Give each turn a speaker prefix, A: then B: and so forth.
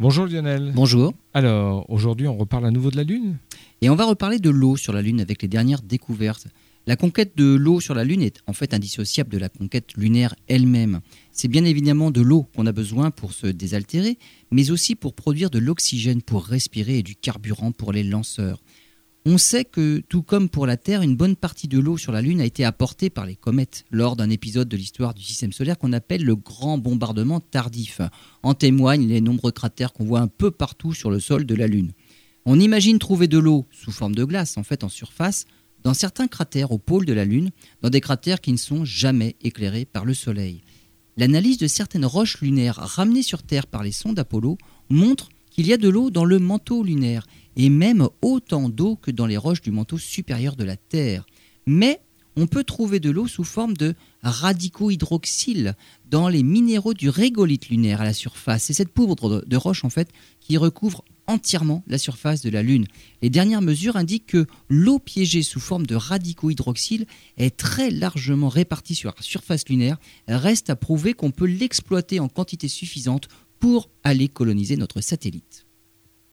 A: Bonjour Lionel.
B: Bonjour.
A: Alors, aujourd'hui, on reparle à nouveau de la Lune
B: Et on va reparler de l'eau sur la Lune avec les dernières découvertes. La conquête de l'eau sur la Lune est en fait indissociable de la conquête lunaire elle-même. C'est bien évidemment de l'eau qu'on a besoin pour se désaltérer, mais aussi pour produire de l'oxygène pour respirer et du carburant pour les lanceurs. On sait que, tout comme pour la Terre, une bonne partie de l'eau sur la Lune a été apportée par les comètes lors d'un épisode de l'histoire du système solaire qu'on appelle le grand bombardement tardif. En témoignent les nombreux cratères qu'on voit un peu partout sur le sol de la Lune. On imagine trouver de l'eau sous forme de glace, en fait en surface, dans certains cratères au pôle de la Lune, dans des cratères qui ne sont jamais éclairés par le Soleil. L'analyse de certaines roches lunaires ramenées sur Terre par les sondes Apollo montre qu'il y a de l'eau dans le manteau lunaire, et même autant d'eau que dans les roches du manteau supérieur de la Terre. Mais on peut trouver de l'eau sous forme de radico-hydroxyle dans les minéraux du régolithe lunaire à la surface. C'est cette poudre de roche en fait qui recouvre entièrement la surface de la Lune. Les dernières mesures indiquent que l'eau piégée sous forme de radico-hydroxyle est très largement répartie sur la surface lunaire. Reste à prouver qu'on peut l'exploiter en quantité suffisante pour aller coloniser notre satellite.